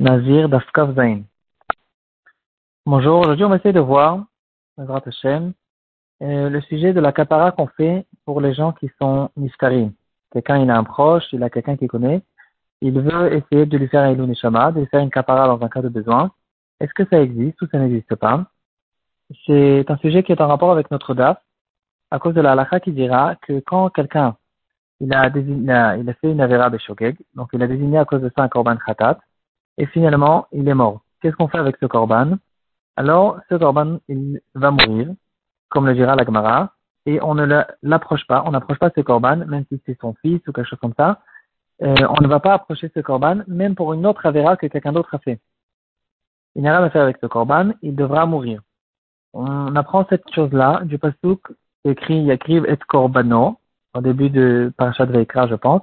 Nazir Zain. Bonjour, aujourd'hui on va essayer de voir, euh, le sujet de la kapara qu'on fait pour les gens qui sont niftarim. Quelqu'un, il a un proche, il a quelqu'un qui connaît, il veut essayer de lui faire un neshama, de lui faire une kapara dans un cas de besoin. Est-ce que ça existe ou ça n'existe pas? C'est un sujet qui est en rapport avec notre DAF, à cause de la halakha qui dira que quand quelqu'un il a, désigné, il a fait une avera beshogeg, donc il a désigné à cause de ça un korban khatat, et finalement, il est mort. Qu'est-ce qu'on fait avec ce korban Alors, ce korban, il va mourir, comme le dira la Gemara, et on ne l'approche pas, on n'approche pas ce korban, même si c'est son fils ou quelque chose comme ça, euh, on ne va pas approcher ce korban, même pour une autre avéra que quelqu'un d'autre a fait. Il n'y a rien à faire avec ce korban, il devra mourir. On apprend cette chose-là du pasuk écrit Yakriv et Korbano, au début de Parashat Veikra, je pense.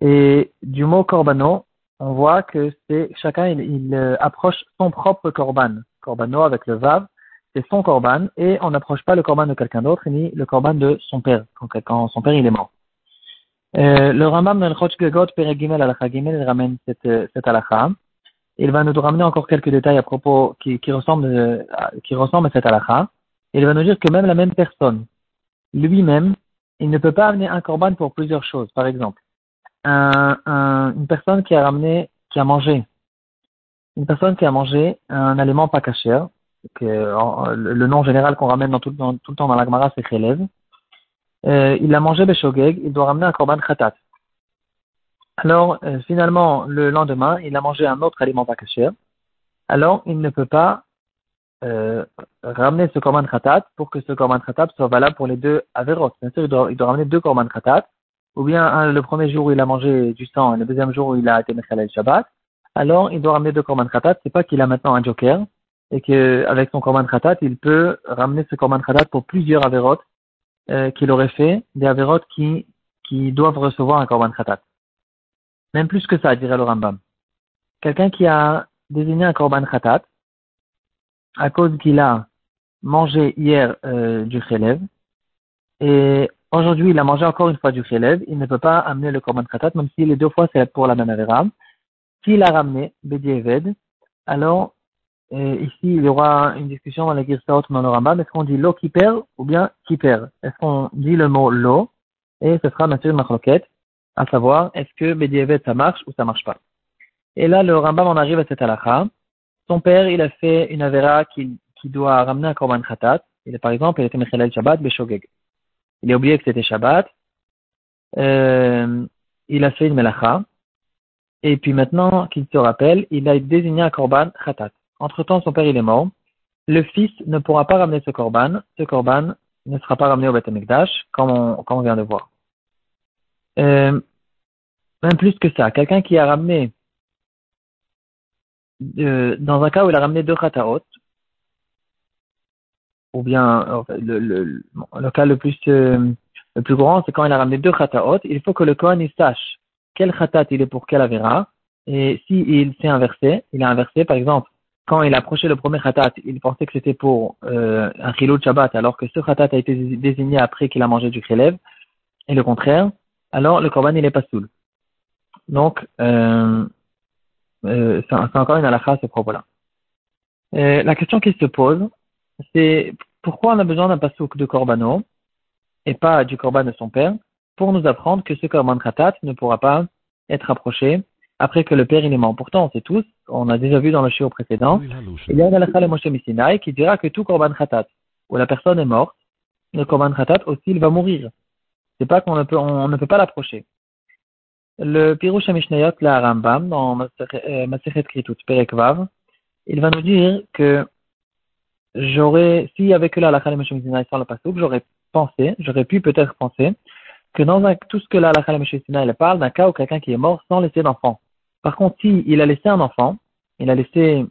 Et du mot Korbano, on voit que c'est chacun il, euh, approche son propre korban. Korbano avec le vav, c'est son korban et on n'approche pas le korban de quelqu'un d'autre ni le korban de son père quand, son père il est mort. Euh, le Rambam dans le Gimel il ramène cette, euh, cette. Il va nous ramener encore quelques détails à propos qui, qui ressemblent qui ressemblent à cette alakha. Il va nous dire que même la même personne, lui-même, il ne peut pas amener un korban pour plusieurs choses. Par exemple, un, une personne qui a ramené, qui a mangé, une personne qui a mangé un aliment pas caché, que le nom général qu'on ramène tout, le temps dans la Gemara, c'est Khelev. Euh, il a mangé Beshogeg, il doit ramener un korban khatat. Alors, euh, finalement, le lendemain, il a mangé un autre aliment pas caché. Alors, il ne peut pas euh, ramener ce korban khatat pour que ce korban khatat soit valable pour les deux averot. Bien sûr, il doit, il doit ramener deux korban khatat ou bien le premier jour où il a mangé du sang et le deuxième jour où il a été Mechalel Shabbat, alors il doit ramener deux Korban Khatat. C'est pas qu'il a maintenant un joker et qu'avec son Korban Khatat, il peut ramener ce Korban Khatat pour plusieurs Averot euh, qu'il aurait fait, des Averot qui, qui doivent recevoir un Korban Khatat. Même plus que ça, dirait le Rambam. Quelqu'un qui a désigné un Korban Khatat à cause qu'il a mangé hier euh, du Khelev et Aujourd'hui, il a mangé encore une fois du khelev, il ne peut pas amener le korban khatat, même si les deux fois c'est pour la même avera. S'il a ramené Bedi alors euh, ici il y aura une discussion dans la Girsaot dans le Rambam, est-ce qu'on dit lo kiper ou bien kiper Est-ce qu'on dit le mot lo Et ce sera bien sûr une à savoir est-ce que Bedi ça marche ou ça marche pas? Et là le Rambam en arrive à cette halakha. Son père il a fait une avera qui, qui doit ramener un korban khatat. Il est par exemple, il était Mechalel Shabbat Beshogeg. Il a oublié que c'était Shabbat. Euh, il a fait une melacha. Et puis maintenant qu'il se rappelle, il a désigné un korban khatat. Entre-temps, son père il est mort. Le fils ne pourra pas ramener ce korban. Ce korban ne sera pas ramené au Beth comme on, comme on vient de voir. Euh, même plus que ça, quelqu'un qui a ramené, euh, dans un cas où il a ramené deux khataot, ou bien le, le, le, cas le plus euh, le plus grand, c'est quand il a ramené deux khataot, il faut que le Kohen il sache quel khatat il est pour quel avera, et si il s'est inversé, il a inversé, par exemple, quand il a approché le premier khatat, il pensait que c'était pour euh, un chilou de Shabbat, alors que ce khatat a été désigné après qu'il a mangé du khelev, et le contraire, alors le korban il est pas soul. Donc, euh, euh, c'est encore une halakha à ce propos-là. La question qui se pose, c'est pourquoi on a besoin d'un pasouk de Corbano et pas du Corban de son père pour nous apprendre que ce Korban Khatat ne pourra pas être approché après que le père il est mort. Pourtant, on sait tous, on a déjà vu dans le show précédent, il y a le Moshe Missinai qui dira que tout Korban Khatat où la personne est morte, le Korban Khatat aussi il va mourir. C'est pas qu'on ne peut, on ne peut pas l'approcher. Le Pirush Mishnayot, la Rambam, dans Masechet Kritut, Perek Vav, il va nous dire que j'aurais, s'il y avait que la halakha le pasouk, j'aurais pensé, j'aurais pu peut-être penser que dans tout ce que la halakha elle parle d'un cas où quelqu'un qui est mort sans laisser d'enfant. Par contre, s'il a laissé un enfant, il a laissé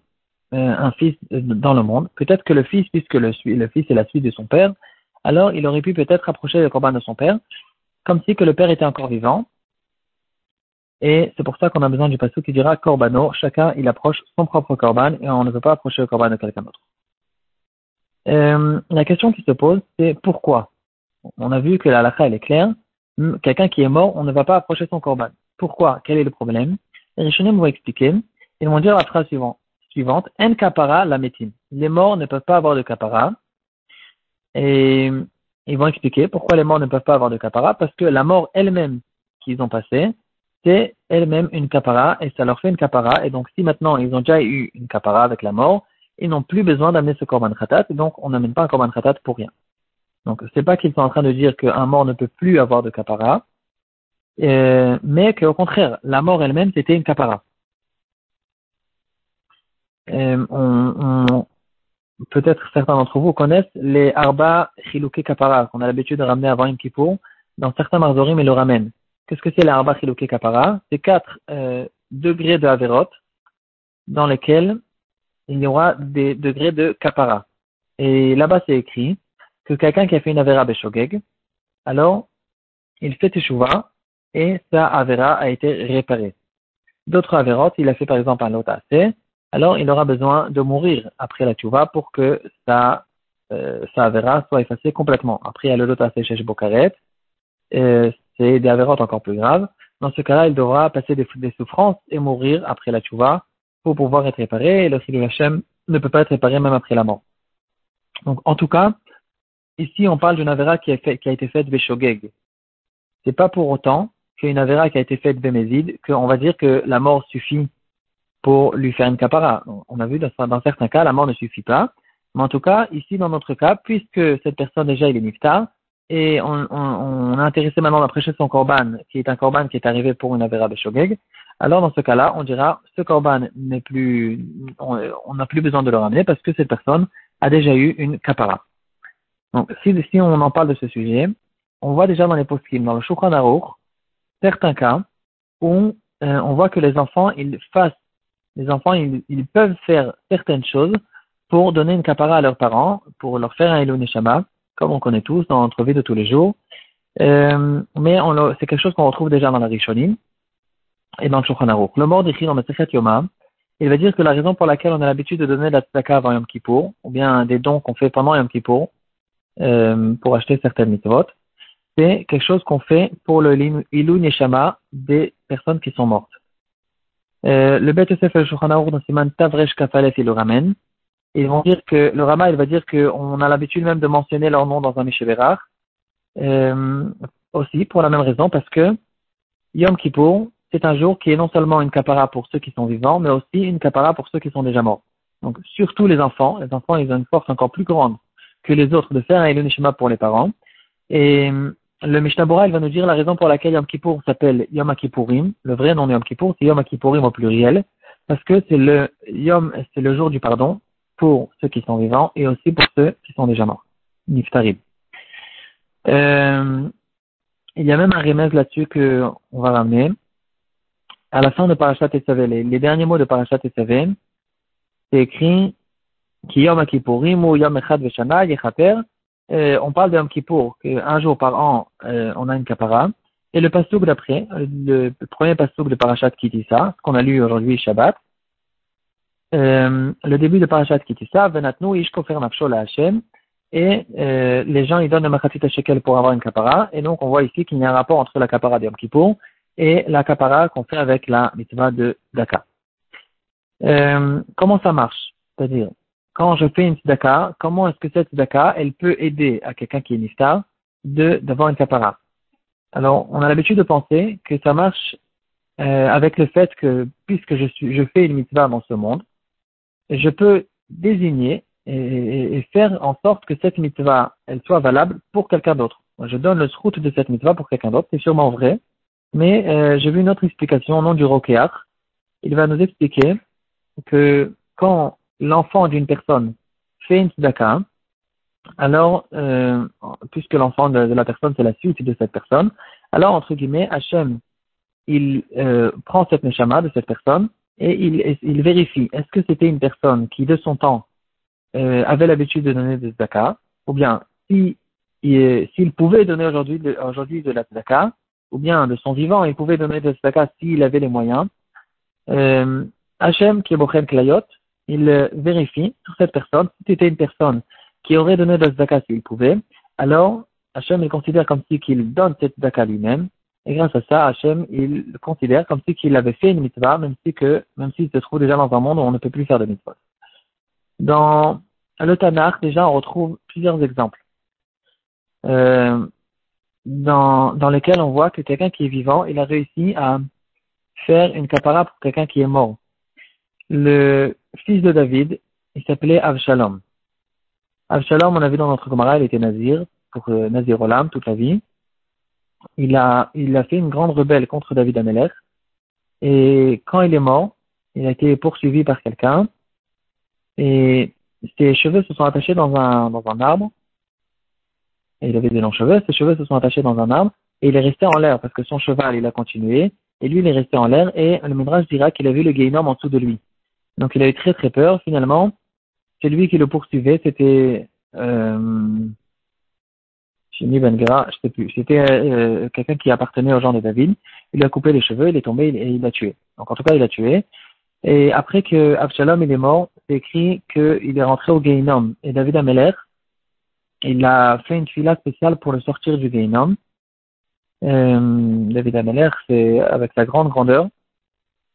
euh, un fils dans le monde, peut-être que le fils, puisque le, le, fils est la suite de son père, alors il aurait pu peut-être approcher le corban de son père, comme si que le père était encore vivant. Et c'est pour ça qu'on a besoin du passage qui dira corbano, chacun il approche son propre corban et on ne peut pas approcher le corban de quelqu'un d'autre. Euh, la question qui se pose, c'est pourquoi? On a vu que la halakha, elle est claire. Quelqu'un qui est mort, on ne va pas approcher son korban. Pourquoi? Quel est le problème? Les Rishonim vont expliquer ils vont dire la phrase suivante, suivante En kapara la métine. Les morts ne peuvent pas avoir de kapara. Et ils vont expliquer pourquoi les morts ne peuvent pas avoir de kapara, parce que la mort elle-même qu'ils ont passée, c'est elle-même une kapara, et ça leur fait une kapara, et donc si maintenant ils ont déjà eu une kapara avec la mort, ils n'ont plus besoin d'amener ce korban khatat, donc on n'amène pas un korban khatat pour rien. Donc c'est pas qu'ils sont en train de dire qu'un mort ne peut plus avoir de kapara, euh, mais qu'au contraire, la mort elle-même c'était une kapara. Euh, on, peut-être certains d'entre vous connaissent les arba chilouké kapara qu'on a l'habitude de ramener avant une Kippour. Dans certains marzorim, ils le ramènent. Qu'est-ce que c'est l'arba chilouké kapara? C'est quatre euh, degrés de averot dans lesquels il y aura des degrés de kapara. Et là-bas, c'est écrit que quelqu'un qui a fait une avera beshogeg, alors il fait teshuva et sa avera a été réparée. D'autres averot, il a fait par exemple un lot assez, alors il aura besoin de mourir après la tuva pour que sa, euh, avera soit effacée complètement. Après, il y a le lot assez chez Bokaret, c'est des avérotes encore plus graves. Dans ce cas-là, il devra passer des, souffrances et mourir après la tuva pour pouvoir être réparé, et le de Hashem ne peut pas être réparé même après la mort. Donc, en tout cas, ici, on parle d'une avera qui, a été faite Beshogeg. C'est pas pour autant qu'une avera qui a été faite Bémézid, qu'on va dire que la mort suffit pour lui faire une capara. On a vu dans, dans, certains cas, la mort ne suffit pas. Mais en tout cas, ici, dans notre cas, puisque cette personne déjà, il est niftar, et on, on, a intéressé maintenant à prêcher son korban, qui est un korban qui est arrivé pour une avera Beshogeg, alors dans ce cas-là, on dira ce korban n'est plus, on n'a plus besoin de le ramener parce que cette personne a déjà eu une kapara. Donc, si, si on en parle de ce sujet, on voit déjà dans les poskim, dans le Shukran Aruch, certains cas où euh, on voit que les enfants, ils fassent, les enfants, ils, ils, peuvent faire certaines choses pour donner une kapara à leurs parents, pour leur faire un Elon Neshama, comme on connaît tous dans notre vie de tous les jours. Euh, mais c'est quelque chose qu'on retrouve déjà dans la Rishonim et dans le Shulchan Le mort décrit dans le Sechet Yoma, il va dire que la raison pour laquelle on a l'habitude de donner de la tzedaka avant Yom Kippur, ou bien des dons qu'on fait pendant Yom Kippur, euh, pour acheter certaines mitzvot, c'est quelque chose qu'on fait pour le Ilou Neshama des personnes qui sont mortes. Euh, le Bet Yosef el Shulchan dans Siman Tavresh Kafalef, il le ramène. Ils vont dire que, le Rama, il va dire qu'on a l'habitude même de mentionner leur nom dans un Mishéverar, euh, aussi pour la même raison, parce que Yom Kippur, c'est un jour qui est non seulement une capara pour ceux qui sont vivants, mais aussi une capara pour ceux qui sont déjà morts. Donc, surtout les enfants. Les enfants, ils ont une force encore plus grande que les autres de faire un Elonishima pour les parents. Et le Mishnah il va nous dire la raison pour laquelle Yom Kippur s'appelle Yom Kippourim. Le vrai nom de Yom Kippur, c'est Yom Kippourim au pluriel, parce que c'est le Yom, c'est le jour du pardon pour ceux qui sont vivants et aussi pour ceux qui sont déjà morts. Niftarim. Euh, il y a même un remède là-dessus que on va ramener à la fin de Parashat Esavé, les, derniers mots de Parashat Esavé, c'est écrit Ki Yom Kippourim ou Yom Echad Veshana Yechaper. Euh, on parle de Yom Kippour, qu'un jour par an, euh, on a une kapara. Et le pasouk d'après, le, premier pasouk de Parashat Kitissa, ce qu'on a lu aujourd'hui Shabbat, euh, le début de Parashat Kitissa, Venatnu Ishkofer Nafsho La Hashem, et euh, les gens ils donnent le Machatit Shekel pour avoir une kapara, et donc on voit ici qu'il y a un rapport entre la kapara de et la kapara qu'on fait avec la mitzvah de Daka. Euh, comment ça marche? C'est-à-dire, quand je fais une tzedaka, comment est-ce que cette tzedaka, elle peut aider à quelqu'un qui est niftar de d'avoir une kapara? Alors, on a l'habitude de penser que ça marche euh, avec le fait que, puisque je, suis, je fais une mitzvah dans ce monde, je peux désigner et, faire en sorte que cette mitzvah, elle soit valable pour quelqu'un d'autre. Je donne le srout de cette mitzvah pour quelqu'un d'autre, c'est sûrement vrai, mais euh, j'ai vu une autre explication au nom du Rokéar. Il va nous expliquer que quand l'enfant d'une personne fait une tzedaka, alors, euh, puisque l'enfant de, la personne c'est la suite de cette personne, alors entre guillemets, Hachem, il euh, prend cette neshama de cette personne et il, il vérifie est-ce que c'était une personne qui de son temps euh, avait l'habitude de donner des tzedaka, ou bien si s'il pouvait donner aujourd'hui de, aujourd'hui de la tzedaka, ou bien de son vivant, il pouvait donner des tzedaka s'il avait les moyens. Euh, Hachem, qui est Bochen Klayot, il vérifie sur cette personne, si c'était une personne qui aurait donné des tzedaka s'il pouvait, alors Hachem il considère comme si qu'il donne cette tzedaka lui-même, Et grâce à ça, Hachem, il le considère comme si avait fait une mitzvah, même si que, même s'il se trouve déjà dans un monde où on ne peut plus faire de mitzvah. Dans le Tanakh, déjà, on retrouve plusieurs exemples. Euh, dans, dans lesquels on voit que quelqu'un qui est vivant, il a réussi à faire une capara pour quelqu'un qui est mort. Le fils de David, il s'appelait Avshalom. Avshalom, on a vu dans notre Gemara, il était nazir, pour euh, Nazir Olam toute la vie il a, il a fait une grande rebelle contre David Amelech. Et quand il est mort, il a été poursuivi par quelqu'un. Et ses cheveux se sont attachés dans un, dans un arbre. Et il avait des longs cheveux. Ses cheveux se sont attachés dans un arbre. Et il est resté en l'air parce que son cheval, il a continué. Et lui, il est resté en l'air. Et le Midrash dira qu'il a vu le Gainom en dessous de lui. Donc il a eu très très peur. Finalement, celui qui le poursuivait, c'était euh, ben je sais plus. C'était euh, quelqu'un qui appartenait au genre de David. Il lui a coupé les cheveux, il est tombé et il l'a tué. Donc en tout cas, il l'a tué. Et après que Absalom il est mort, c'est écrit qu'il est rentré au Gainom. Et David Ameler, il a fait une fila spéciale pour le sortir du Gainom. Euh, David Ameler, c'est avec sa grande grandeur,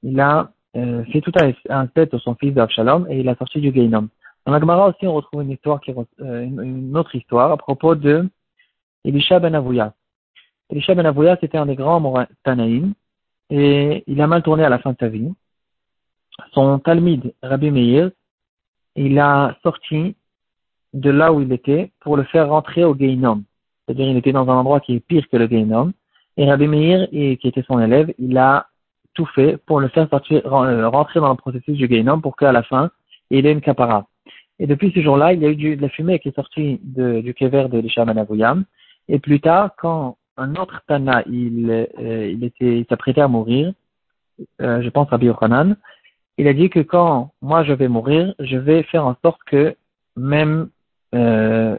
il a euh, fait tout un, tête de son fils d'Absalom et il a sorti du Gainom. Dans la Gemara aussi, on retrouve une histoire une autre histoire à propos de Elisha ben Avouya. Elisha ben Avouya, c'était un des grands Tanaïm, et il a mal tourné à la fin de sa vie. Son Talmid, Rabbi Meir, il a sorti de là où il était pour le faire rentrer au Geinom. C'est-à-dire, il était dans un endroit qui est pire que le Geinom. Et Rabbi Meir, qui était son élève, il a tout fait pour le faire sortir, euh, rentrer dans le processus du Geinom pour qu'à la fin, il ait une capara. Et depuis ce jour-là, il y a eu de la fumée qui est sortie du kever de Elisha ben Avouya. Et plus tard, quand un autre Tana, il, euh, il était, il s'apprêtait à mourir, euh, je pense à Yochanan, il a dit que quand moi je vais mourir, je vais faire en sorte que même, euh,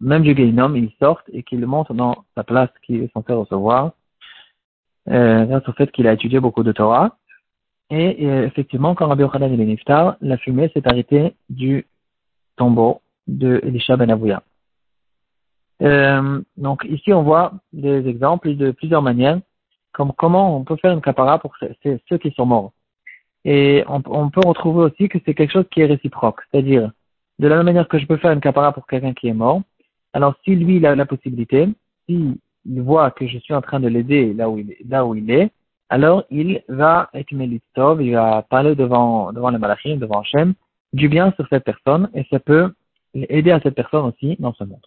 même du Gainom, il sorte et qu'il monte dans sa place qu'il est censé recevoir, euh, grâce au fait qu'il a étudié beaucoup de Torah. Et, effectivement, quand Rabbi Yochanan est niftar, la fumée s'est arrêtée du tombeau de Elisha ben Avouya. Euh, donc ici, on voit des exemples de plusieurs manières, comme comment on peut faire une capara pour ceux qui sont morts. Et on, peut retrouver aussi que c'est quelque chose qui est réciproque, c'est-à-dire de la même manière que je peux faire une capara pour quelqu'un qui est mort. Alors si lui il a la possibilité, s'il voit que je suis en train de l'aider là où il est, il alors il va être Melitov, il va parler devant devant les malachim, devant Hachem, du bien sur cette personne, et ça peut aider à cette personne aussi dans ce monde.